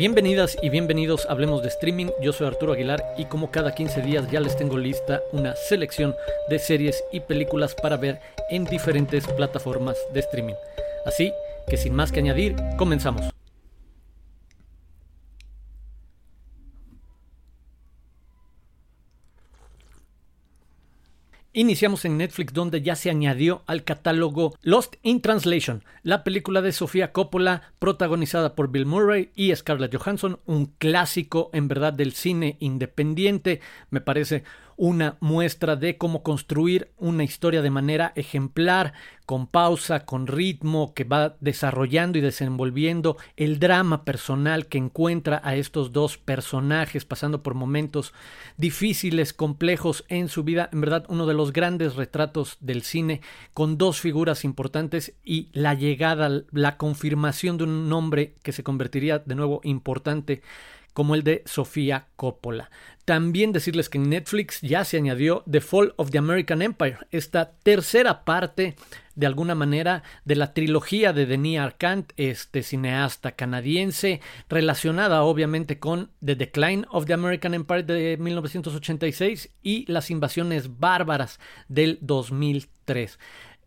Bienvenidas y bienvenidos a Hablemos de Streaming, yo soy Arturo Aguilar y como cada 15 días ya les tengo lista una selección de series y películas para ver en diferentes plataformas de streaming. Así que sin más que añadir, comenzamos. Iniciamos en Netflix donde ya se añadió al catálogo Lost in Translation, la película de Sofía Coppola protagonizada por Bill Murray y Scarlett Johansson, un clásico en verdad del cine independiente, me parece una muestra de cómo construir una historia de manera ejemplar, con pausa, con ritmo, que va desarrollando y desenvolviendo el drama personal que encuentra a estos dos personajes pasando por momentos difíciles, complejos en su vida. En verdad, uno de los grandes retratos del cine con dos figuras importantes y la llegada, la confirmación de un nombre que se convertiría de nuevo importante como el de Sofía Coppola. También decirles que en Netflix ya se añadió The Fall of the American Empire, esta tercera parte de alguna manera de la trilogía de Denis Arcand, este cineasta canadiense, relacionada obviamente con The Decline of the American Empire de 1986 y las invasiones bárbaras del 2003.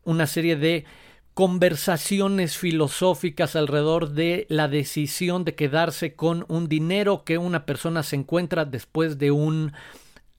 Una serie de conversaciones filosóficas alrededor de la decisión de quedarse con un dinero que una persona se encuentra después de un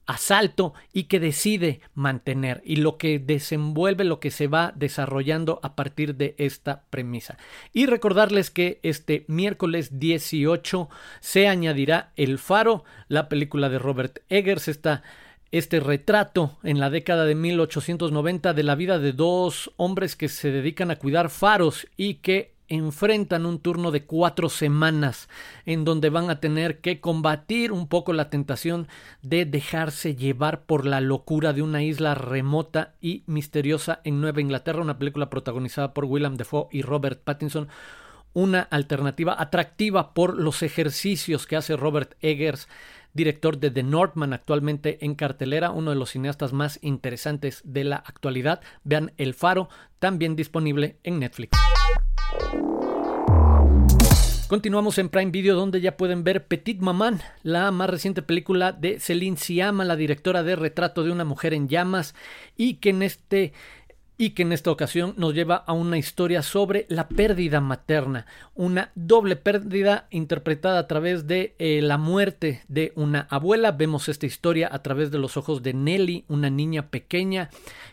asalto y que decide mantener y lo que desenvuelve lo que se va desarrollando a partir de esta premisa. Y recordarles que este miércoles 18 se añadirá El Faro, la película de Robert Eggers, esta este retrato en la década de 1890 de la vida de dos hombres que se dedican a cuidar faros y que enfrentan un turno de cuatro semanas en donde van a tener que combatir un poco la tentación de dejarse llevar por la locura de una isla remota y misteriosa en Nueva Inglaterra, una película protagonizada por William Defoe y Robert Pattinson, una alternativa atractiva por los ejercicios que hace Robert Eggers director de The Northman, actualmente en cartelera, uno de los cineastas más interesantes de la actualidad. Vean El Faro, también disponible en Netflix. Continuamos en Prime Video donde ya pueden ver Petit Maman, la más reciente película de Celine Siama, la directora de Retrato de una mujer en llamas y que en este y que en esta ocasión nos lleva a una historia sobre la pérdida materna, una doble pérdida interpretada a través de eh, la muerte de una abuela. Vemos esta historia a través de los ojos de Nelly, una niña pequeña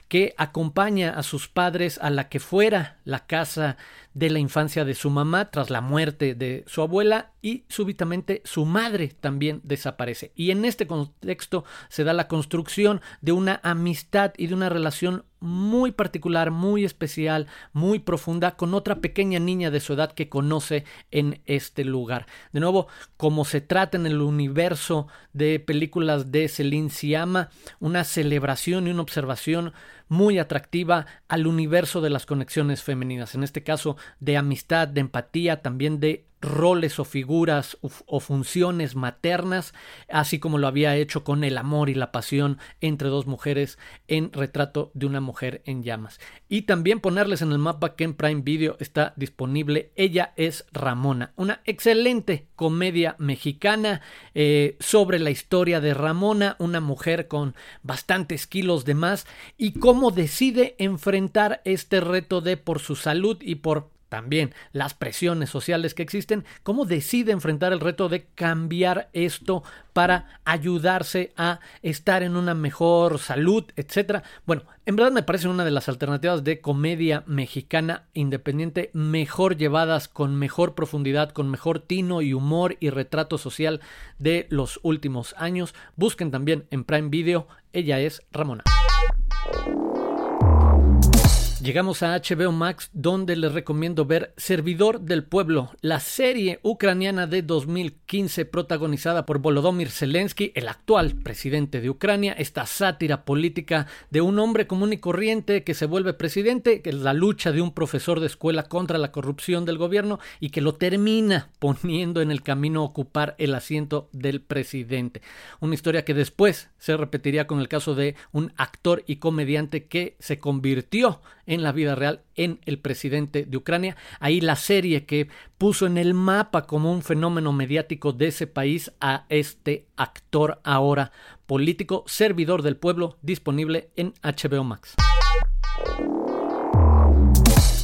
que acompaña a sus padres a la que fuera la casa de la infancia de su mamá tras la muerte de su abuela y súbitamente su madre también desaparece. Y en este contexto se da la construcción de una amistad y de una relación muy particular, muy especial, muy profunda con otra pequeña niña de su edad que conoce en este lugar. De nuevo, como se trata en el universo de películas de Celine Siama, una celebración y una observación muy atractiva al universo de las conexiones femeninas, en este caso de amistad, de empatía, también de roles o figuras o, funciones maternas, así como lo había hecho con el amor y la pasión entre dos mujeres en Retrato de una mujer en llamas. Y también ponerles en el mapa que en Prime Video está disponible Ella es Ramona, una excelente comedia mexicana eh, sobre la historia de Ramona, una mujer con bastantes kilos de más y cómo decide enfrentar este reto de por su salud y por también las presiones sociales que existen, cómo decide enfrentar el reto de cambiar esto para ayudarse a estar en una mejor salud, etcétera. Bueno, en verdad me parece una de las alternativas de comedia mexicana independiente mejor llevadas, con mejor profundidad, con mejor tino y humor y retrato social de los últimos años. Busquen también en Prime Video, ella es Ramona. Llegamos a HBO Max donde les recomiendo ver Servidor del Pueblo, la serie ucraniana de 2015 protagonizada por Volodymyr Zelensky, el actual presidente de Ucrania, esta sátira política de un hombre común y corriente que se vuelve presidente, que es la lucha de un profesor de escuela contra la corrupción del gobierno y que lo termina poniendo en el camino a ocupar el asiento del presidente. Una historia que después se repetiría con el caso de un actor y comediante que se convirtió en la vida real en el presidente de Ucrania. Ahí la serie que puso en el mapa como un fenómeno mediático de ese país a este actor ahora político, servidor del pueblo, disponible en HBO Max.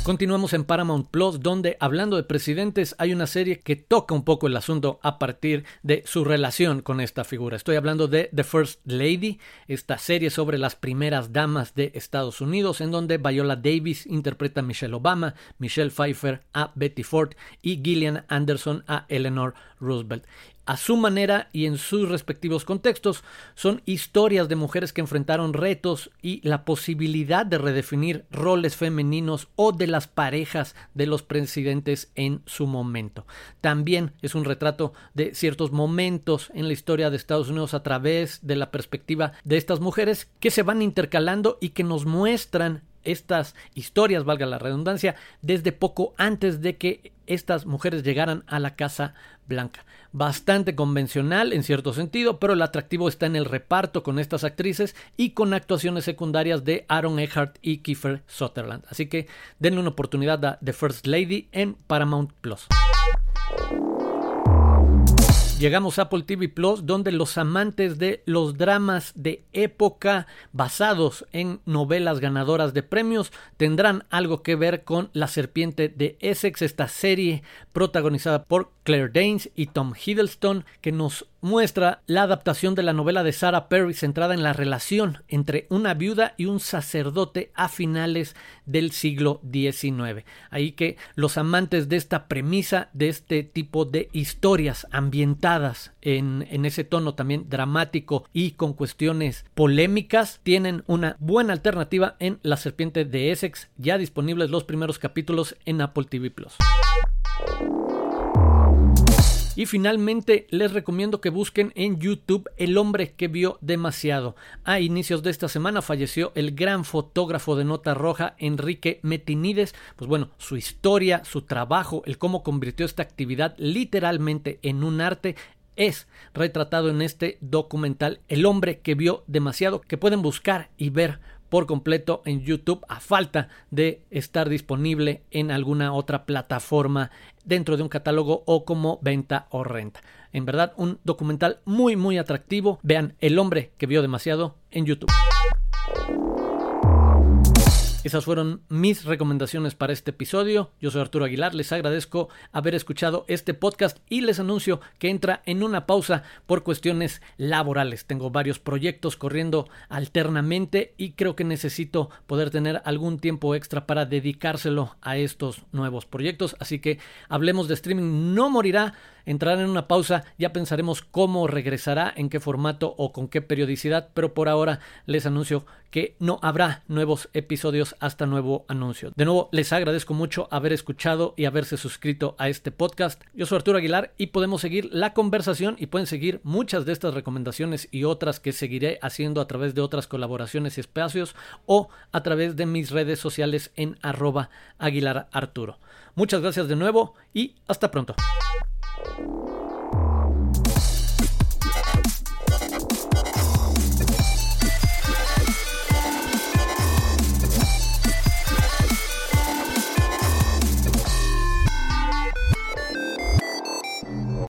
Continuamos en Paramount Plus, donde hablando de presidentes hay una serie que toca un poco el asunto a partir de su relación con esta figura. Estoy hablando de The First Lady, esta serie sobre las primeras damas de Estados Unidos, en donde Viola Davis interpreta a Michelle Obama, Michelle Pfeiffer a Betty Ford y Gillian Anderson a Eleanor Roosevelt a su manera y en sus respectivos contextos, son historias de mujeres que enfrentaron retos y la posibilidad de redefinir roles femeninos o de las parejas de los presidentes en su momento. También es un retrato de ciertos momentos en la historia de Estados Unidos a través de la perspectiva de estas mujeres que se van intercalando y que nos muestran estas historias, valga la redundancia, desde poco antes de que estas mujeres llegaran a la Casa Blanca. Bastante convencional en cierto sentido, pero el atractivo está en el reparto con estas actrices y con actuaciones secundarias de Aaron Eckhart y Kiefer Sutherland. Así que denle una oportunidad a The First Lady en Paramount Plus. Llegamos a Apple TV Plus, donde los amantes de los dramas de época basados en novelas ganadoras de premios tendrán algo que ver con La Serpiente de Essex, esta serie protagonizada por Claire Danes y Tom Hiddleston, que nos muestra la adaptación de la novela de Sarah Perry centrada en la relación entre una viuda y un sacerdote a finales del siglo XIX. Ahí que los amantes de esta premisa, de este tipo de historias ambientadas en, en ese tono también dramático y con cuestiones polémicas, tienen una buena alternativa en La Serpiente de Essex, ya disponibles los primeros capítulos en Apple TV Plus. Y finalmente les recomiendo que busquen en YouTube El hombre que vio demasiado. A inicios de esta semana falleció el gran fotógrafo de nota roja Enrique Metinides. Pues bueno, su historia, su trabajo, el cómo convirtió esta actividad literalmente en un arte es retratado en este documental El hombre que vio demasiado que pueden buscar y ver por completo en YouTube a falta de estar disponible en alguna otra plataforma dentro de un catálogo o como venta o renta. En verdad, un documental muy muy atractivo. Vean El hombre que vio demasiado en YouTube. Esas fueron mis recomendaciones para este episodio. Yo soy Arturo Aguilar, les agradezco haber escuchado este podcast y les anuncio que entra en una pausa por cuestiones laborales. Tengo varios proyectos corriendo alternamente y creo que necesito poder tener algún tiempo extra para dedicárselo a estos nuevos proyectos. Así que hablemos de streaming, no morirá entrar en una pausa, ya pensaremos cómo regresará, en qué formato o con qué periodicidad, pero por ahora les anuncio que no habrá nuevos episodios hasta nuevo anuncio. De nuevo, les agradezco mucho haber escuchado y haberse suscrito a este podcast. Yo soy Arturo Aguilar y podemos seguir la conversación y pueden seguir muchas de estas recomendaciones y otras que seguiré haciendo a través de otras colaboraciones y espacios o a través de mis redes sociales en arroba Arturo. Muchas gracias de nuevo y hasta pronto.